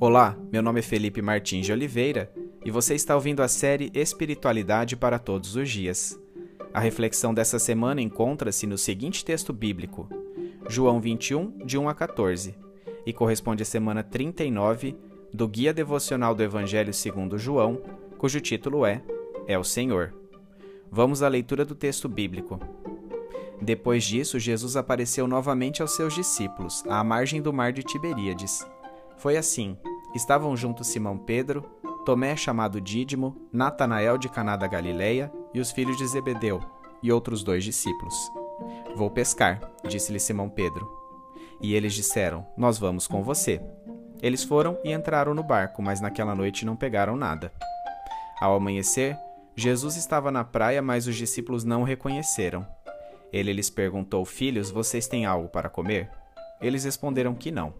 Olá, meu nome é Felipe Martins de Oliveira e você está ouvindo a série Espiritualidade para Todos os Dias. A reflexão dessa semana encontra-se no seguinte texto bíblico, João 21, de 1 a 14, e corresponde à semana 39 do Guia Devocional do Evangelho segundo João, cujo título é É o Senhor. Vamos à leitura do texto bíblico. Depois disso, Jesus apareceu novamente aos seus discípulos, à margem do mar de Tiberíades. Foi assim: estavam juntos Simão Pedro, Tomé chamado Dídimo, Natanael de Caná da Galileia e os filhos de Zebedeu, e outros dois discípulos. Vou pescar, disse-lhe Simão Pedro. E eles disseram: Nós vamos com você. Eles foram e entraram no barco, mas naquela noite não pegaram nada. Ao amanhecer, Jesus estava na praia, mas os discípulos não o reconheceram. Ele lhes perguntou: Filhos, vocês têm algo para comer? Eles responderam que não.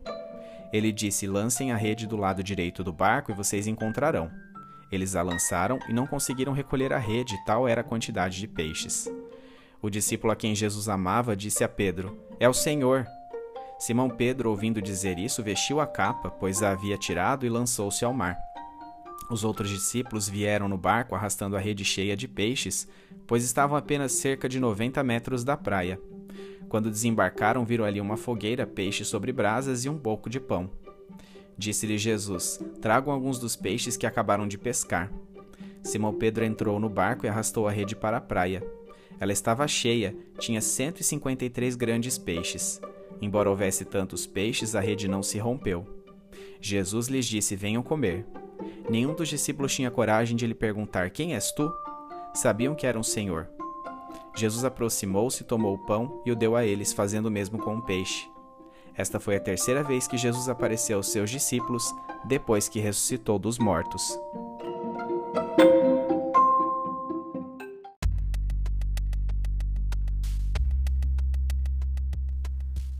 Ele disse: Lancem a rede do lado direito do barco e vocês encontrarão. Eles a lançaram e não conseguiram recolher a rede, tal era a quantidade de peixes. O discípulo a quem Jesus amava disse a Pedro: É o Senhor. Simão Pedro, ouvindo dizer isso, vestiu a capa, pois a havia tirado e lançou-se ao mar. Os outros discípulos vieram no barco arrastando a rede cheia de peixes, pois estavam apenas cerca de 90 metros da praia. Quando desembarcaram, viram ali uma fogueira, peixe sobre brasas e um pouco de pão. Disse-lhe Jesus: Tragam alguns dos peixes que acabaram de pescar. Simão Pedro entrou no barco e arrastou a rede para a praia. Ela estava cheia, tinha 153 grandes peixes. Embora houvesse tantos peixes, a rede não se rompeu. Jesus lhes disse: Venham comer. Nenhum dos discípulos tinha coragem de lhe perguntar: Quem és tu? Sabiam que era um Senhor. Jesus aproximou-se, tomou o pão e o deu a eles, fazendo o mesmo com o peixe. Esta foi a terceira vez que Jesus apareceu aos seus discípulos depois que ressuscitou dos mortos.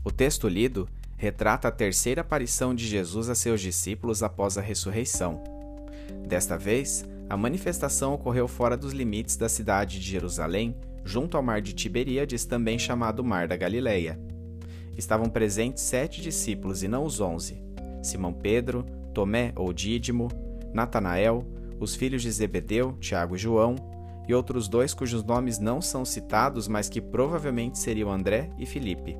O texto lido retrata a terceira aparição de Jesus a seus discípulos após a ressurreição. Desta vez, a manifestação ocorreu fora dos limites da cidade de Jerusalém, junto ao mar de Tiberíades, também chamado Mar da Galileia. Estavam presentes sete discípulos e não os onze: Simão Pedro, Tomé ou Dídimo, Natanael, os filhos de Zebedeu, Tiago e João, e outros dois cujos nomes não são citados, mas que provavelmente seriam André e Filipe.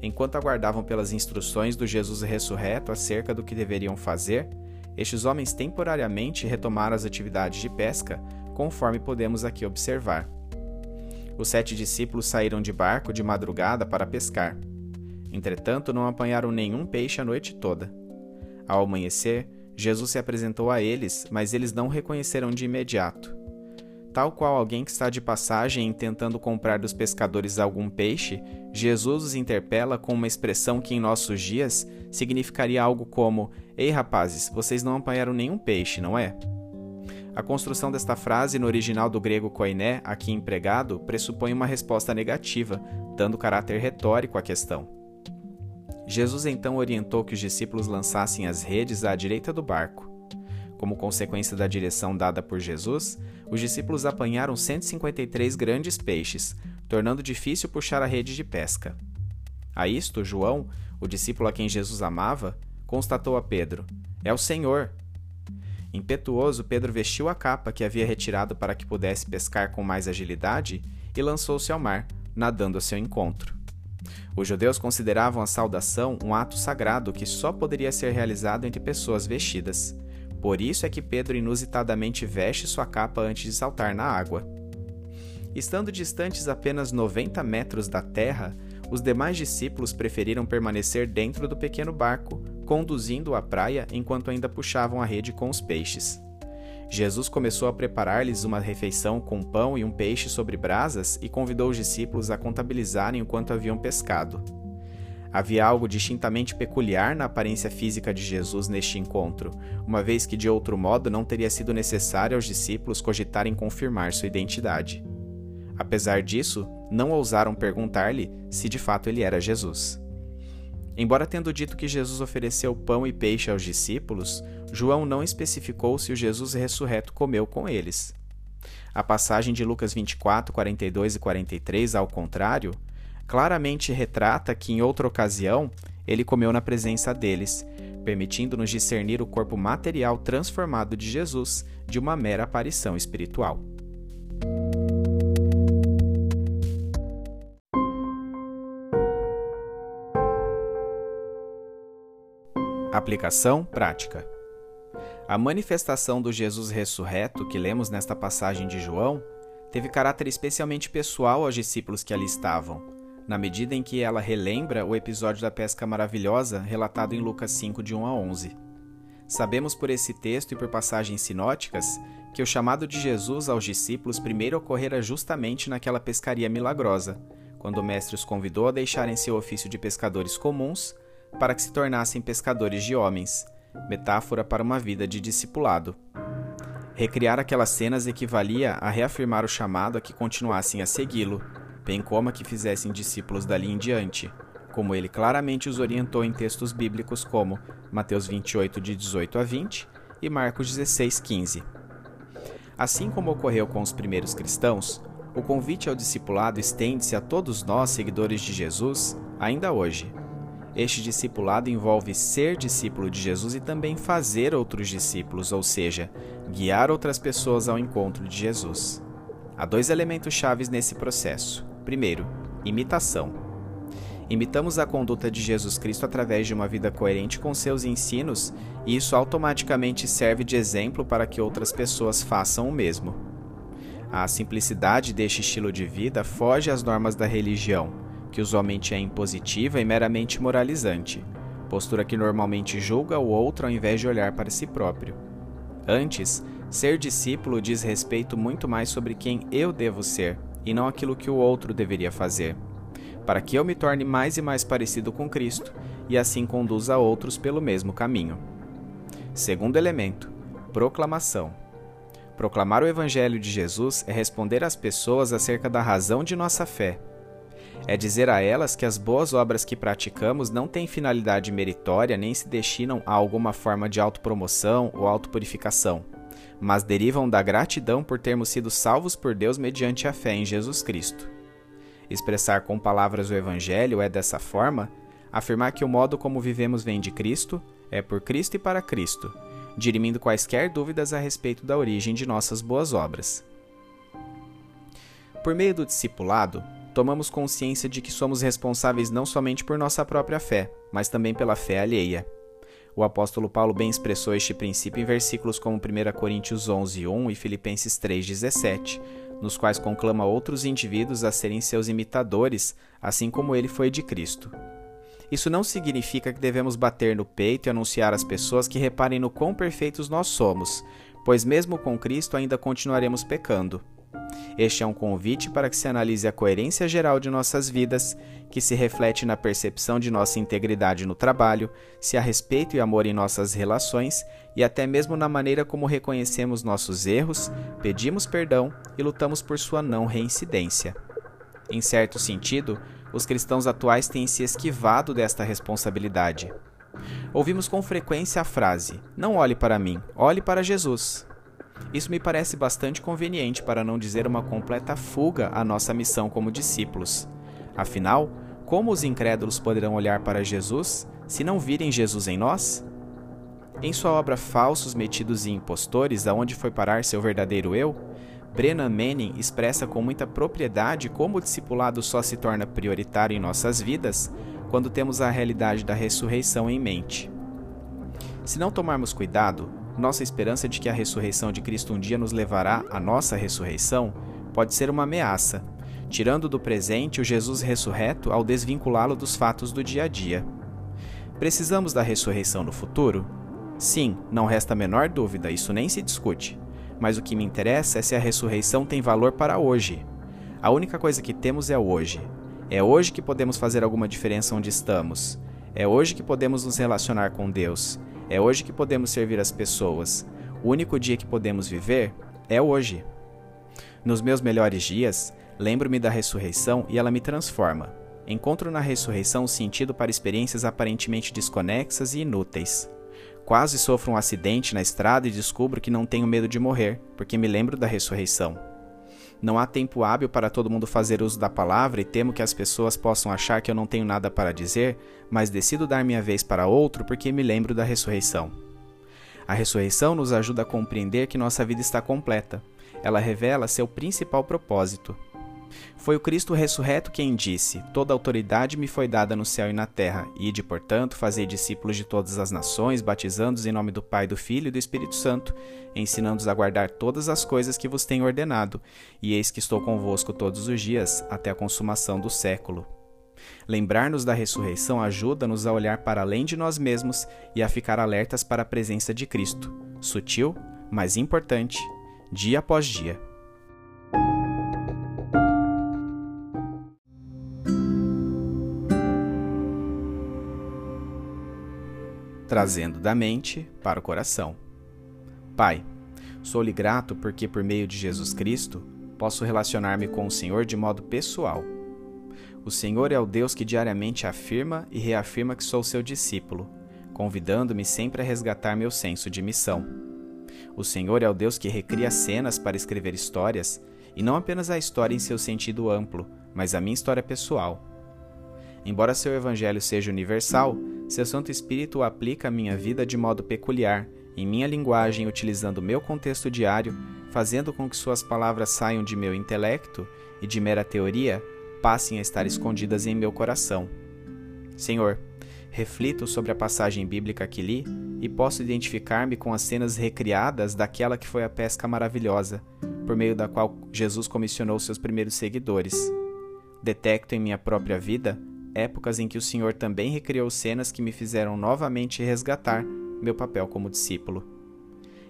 Enquanto aguardavam pelas instruções do Jesus ressurreto acerca do que deveriam fazer, estes homens temporariamente retomaram as atividades de pesca, conforme podemos aqui observar. Os sete discípulos saíram de barco de madrugada para pescar. Entretanto, não apanharam nenhum peixe a noite toda. Ao amanhecer, Jesus se apresentou a eles, mas eles não o reconheceram de imediato. Tal qual alguém que está de passagem tentando comprar dos pescadores algum peixe, Jesus os interpela com uma expressão que em nossos dias significaria algo como: Ei rapazes, vocês não apanharam nenhum peixe, não é? A construção desta frase no original do grego koiné, aqui empregado, pressupõe uma resposta negativa, dando caráter retórico à questão. Jesus então orientou que os discípulos lançassem as redes à direita do barco. Como consequência da direção dada por Jesus, os discípulos apanharam 153 grandes peixes, tornando difícil puxar a rede de pesca. A isto, João, o discípulo a quem Jesus amava, constatou a Pedro: É o Senhor. Impetuoso, Pedro vestiu a capa que havia retirado para que pudesse pescar com mais agilidade e lançou-se ao mar, nadando a seu encontro. Os judeus consideravam a saudação um ato sagrado que só poderia ser realizado entre pessoas vestidas. Por isso é que Pedro inusitadamente veste sua capa antes de saltar na água. Estando distantes apenas 90 metros da terra, os demais discípulos preferiram permanecer dentro do pequeno barco, conduzindo-o à praia enquanto ainda puxavam a rede com os peixes. Jesus começou a preparar-lhes uma refeição com pão e um peixe sobre brasas e convidou os discípulos a contabilizarem o quanto haviam pescado. Havia algo distintamente peculiar na aparência física de Jesus neste encontro, uma vez que de outro modo não teria sido necessário aos discípulos cogitarem confirmar sua identidade. Apesar disso, não ousaram perguntar-lhe se de fato ele era Jesus. Embora tendo dito que Jesus ofereceu pão e peixe aos discípulos, João não especificou se o Jesus ressurreto comeu com eles. A passagem de Lucas 24, 42 e 43, ao contrário, claramente retrata que em outra ocasião ele comeu na presença deles, permitindo-nos discernir o corpo material transformado de Jesus de uma mera aparição espiritual. Aplicação prática. A manifestação do Jesus ressurreto que lemos nesta passagem de João teve caráter especialmente pessoal aos discípulos que ali estavam, na medida em que ela relembra o episódio da pesca maravilhosa relatado em Lucas 5, de 1 a 11. Sabemos por esse texto e por passagens sinóticas que o chamado de Jesus aos discípulos primeiro ocorrera justamente naquela pescaria milagrosa, quando o mestre os convidou a deixarem seu ofício de pescadores comuns para que se tornassem pescadores de homens, metáfora para uma vida de discipulado. Recriar aquelas cenas equivalia a reafirmar o chamado a que continuassem a segui-lo, bem como a que fizessem discípulos dali em diante, como ele claramente os orientou em textos bíblicos como Mateus 28, de 18 a 20 e Marcos 16, 15. Assim como ocorreu com os primeiros cristãos, o convite ao discipulado estende-se a todos nós, seguidores de Jesus, ainda hoje. Este discipulado envolve ser discípulo de Jesus e também fazer outros discípulos, ou seja, guiar outras pessoas ao encontro de Jesus. Há dois elementos chaves nesse processo. Primeiro, imitação. Imitamos a conduta de Jesus Cristo através de uma vida coerente com seus ensinos, e isso automaticamente serve de exemplo para que outras pessoas façam o mesmo. A simplicidade deste estilo de vida foge às normas da religião que usualmente é impositiva e meramente moralizante, postura que normalmente julga o outro ao invés de olhar para si próprio. Antes, ser discípulo diz respeito muito mais sobre quem eu devo ser e não aquilo que o outro deveria fazer, para que eu me torne mais e mais parecido com Cristo e assim conduza outros pelo mesmo caminho. Segundo elemento, proclamação. Proclamar o Evangelho de Jesus é responder às pessoas acerca da razão de nossa fé é dizer a elas que as boas obras que praticamos não têm finalidade meritória nem se destinam a alguma forma de autopromoção ou autopurificação, mas derivam da gratidão por termos sido salvos por Deus mediante a fé em Jesus Cristo. Expressar com palavras o Evangelho é, dessa forma, afirmar que o modo como vivemos vem de Cristo, é por Cristo e para Cristo, dirimindo quaisquer dúvidas a respeito da origem de nossas boas obras. Por meio do discipulado, tomamos consciência de que somos responsáveis não somente por nossa própria fé, mas também pela fé alheia. O apóstolo Paulo bem expressou este princípio em versículos como 1 Coríntios 11, 1 e Filipenses 3, 17, nos quais conclama outros indivíduos a serem seus imitadores, assim como ele foi de Cristo. Isso não significa que devemos bater no peito e anunciar às pessoas que reparem no quão perfeitos nós somos, pois mesmo com Cristo ainda continuaremos pecando. Este é um convite para que se analise a coerência geral de nossas vidas, que se reflete na percepção de nossa integridade no trabalho, se há respeito e amor em nossas relações e até mesmo na maneira como reconhecemos nossos erros, pedimos perdão e lutamos por sua não reincidência. Em certo sentido, os cristãos atuais têm se esquivado desta responsabilidade. Ouvimos com frequência a frase: Não olhe para mim, olhe para Jesus. Isso me parece bastante conveniente para não dizer uma completa fuga à nossa missão como discípulos. Afinal, como os incrédulos poderão olhar para Jesus se não virem Jesus em nós? Em sua obra Falsos, Metidos e Impostores, aonde foi parar seu verdadeiro eu, Brennan Manning expressa com muita propriedade como o discipulado só se torna prioritário em nossas vidas quando temos a realidade da ressurreição em mente. Se não tomarmos cuidado, nossa esperança de que a ressurreição de Cristo um dia nos levará à nossa ressurreição pode ser uma ameaça, tirando do presente o Jesus ressurreto ao desvinculá-lo dos fatos do dia a dia. Precisamos da ressurreição no futuro? Sim, não resta a menor dúvida, isso nem se discute. Mas o que me interessa é se a ressurreição tem valor para hoje. A única coisa que temos é hoje. É hoje que podemos fazer alguma diferença onde estamos. É hoje que podemos nos relacionar com Deus. É hoje que podemos servir as pessoas. O único dia que podemos viver é hoje. Nos meus melhores dias, lembro-me da ressurreição e ela me transforma. Encontro na ressurreição sentido para experiências aparentemente desconexas e inúteis. Quase sofro um acidente na estrada e descubro que não tenho medo de morrer, porque me lembro da ressurreição. Não há tempo hábil para todo mundo fazer uso da palavra e temo que as pessoas possam achar que eu não tenho nada para dizer, mas decido dar minha vez para outro porque me lembro da ressurreição. A ressurreição nos ajuda a compreender que nossa vida está completa. Ela revela seu principal propósito. Foi o Cristo ressurreto quem disse: Toda autoridade me foi dada no céu e na terra, e de portanto, fazei discípulos de todas as nações, batizando-os em nome do Pai, do Filho e do Espírito Santo, ensinando-os a guardar todas as coisas que vos tenho ordenado, e eis que estou convosco todos os dias, até a consumação do século. Lembrar-nos da ressurreição ajuda-nos a olhar para além de nós mesmos e a ficar alertas para a presença de Cristo, sutil, mas importante, dia após dia. Trazendo da mente para o coração. Pai, sou-lhe grato porque, por meio de Jesus Cristo, posso relacionar-me com o Senhor de modo pessoal. O Senhor é o Deus que diariamente afirma e reafirma que sou seu discípulo, convidando-me sempre a resgatar meu senso de missão. O Senhor é o Deus que recria cenas para escrever histórias, e não apenas a história em seu sentido amplo, mas a minha história pessoal. Embora seu evangelho seja universal, seu Santo Espírito o aplica à minha vida de modo peculiar, em minha linguagem, utilizando meu contexto diário, fazendo com que suas palavras saiam de meu intelecto e de mera teoria passem a estar escondidas em meu coração. Senhor, reflito sobre a passagem bíblica que li e posso identificar-me com as cenas recriadas daquela que foi a pesca maravilhosa, por meio da qual Jesus comissionou seus primeiros seguidores. Detecto em minha própria vida épocas em que o Senhor também recriou cenas que me fizeram novamente resgatar meu papel como discípulo.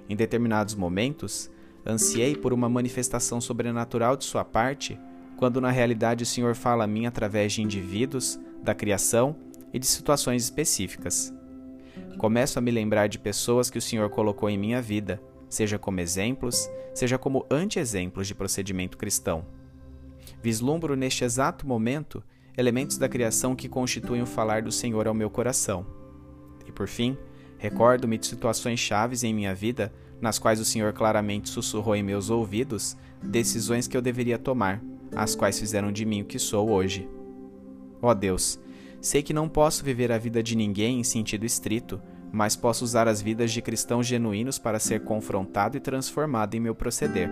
Em determinados momentos, ansiei por uma manifestação sobrenatural de sua parte, quando na realidade o Senhor fala a mim através de indivíduos, da criação e de situações específicas. Começo a me lembrar de pessoas que o Senhor colocou em minha vida, seja como exemplos, seja como anti-exemplos de procedimento cristão. Vislumbro neste exato momento elementos da criação que constituem o falar do Senhor ao meu coração. E por fim, recordo-me de situações chaves em minha vida nas quais o Senhor claramente sussurrou em meus ouvidos decisões que eu deveria tomar, as quais fizeram de mim o que sou hoje. Ó oh Deus, sei que não posso viver a vida de ninguém em sentido estrito, mas posso usar as vidas de cristãos genuínos para ser confrontado e transformado em meu proceder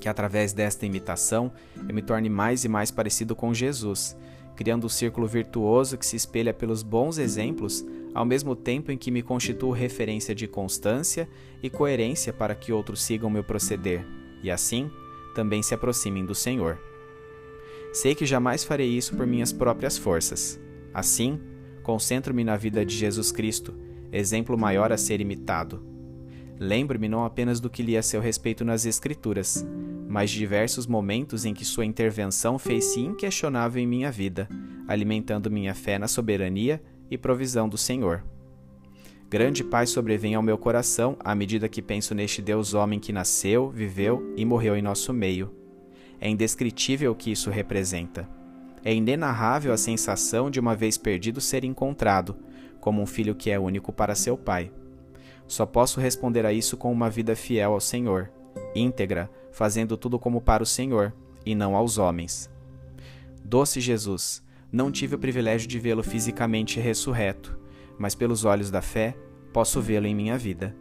que através desta imitação eu me torne mais e mais parecido com Jesus, criando um círculo virtuoso que se espelha pelos bons exemplos, ao mesmo tempo em que me constituo referência de constância e coerência para que outros sigam meu proceder, e assim também se aproximem do Senhor. Sei que jamais farei isso por minhas próprias forças. Assim, concentro-me na vida de Jesus Cristo, exemplo maior a ser imitado. Lembro-me não apenas do que li a seu respeito nas Escrituras, mas de diversos momentos em que sua intervenção fez-se inquestionável em minha vida, alimentando minha fé na soberania e provisão do Senhor. Grande paz sobrevém ao meu coração à medida que penso neste Deus homem que nasceu, viveu e morreu em nosso meio. É indescritível o que isso representa. É inenarrável a sensação de uma vez perdido ser encontrado, como um filho que é único para seu pai. Só posso responder a isso com uma vida fiel ao Senhor, íntegra, fazendo tudo como para o Senhor e não aos homens. Doce Jesus, não tive o privilégio de vê-lo fisicamente ressurreto, mas pelos olhos da fé posso vê-lo em minha vida.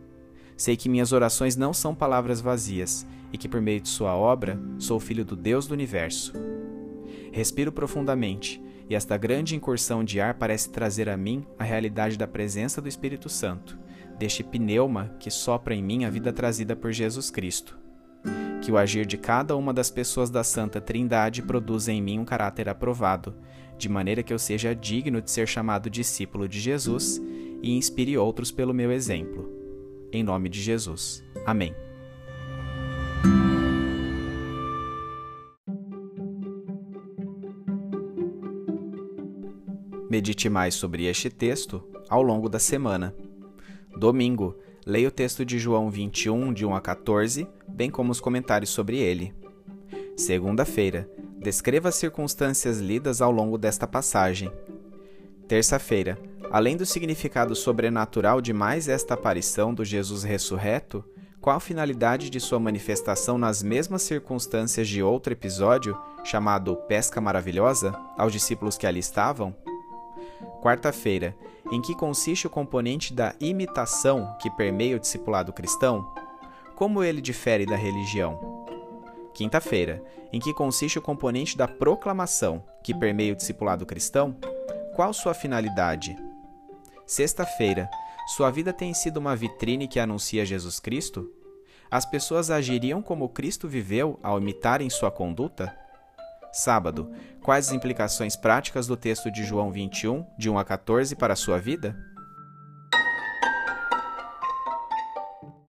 Sei que minhas orações não são palavras vazias e que por meio de Sua obra sou filho do Deus do universo. Respiro profundamente e esta grande incursão de ar parece trazer a mim a realidade da presença do Espírito Santo deste pneuma que sopra em mim a vida trazida por Jesus Cristo. Que o agir de cada uma das pessoas da Santa Trindade produza em mim um caráter aprovado, de maneira que eu seja digno de ser chamado discípulo de Jesus e inspire outros pelo meu exemplo. Em nome de Jesus. Amém. Medite mais sobre este texto ao longo da semana. Domingo, leia o texto de João 21, de 1 a 14, bem como os comentários sobre ele. Segunda-feira, descreva as circunstâncias lidas ao longo desta passagem. Terça-feira, além do significado sobrenatural de mais esta aparição do Jesus ressurreto, Qual a finalidade de sua manifestação nas mesmas circunstâncias de outro episódio, chamado Pesca Maravilhosa, aos discípulos que ali estavam? Quarta-feira, em que consiste o componente da imitação que permeia o discipulado cristão? Como ele difere da religião? Quinta-feira, em que consiste o componente da proclamação que permeia o discipulado cristão? Qual sua finalidade? Sexta-feira, sua vida tem sido uma vitrine que anuncia Jesus Cristo? As pessoas agiriam como Cristo viveu ao imitarem sua conduta? Sábado, quais as implicações práticas do texto de João 21, de 1 a 14, para a sua vida?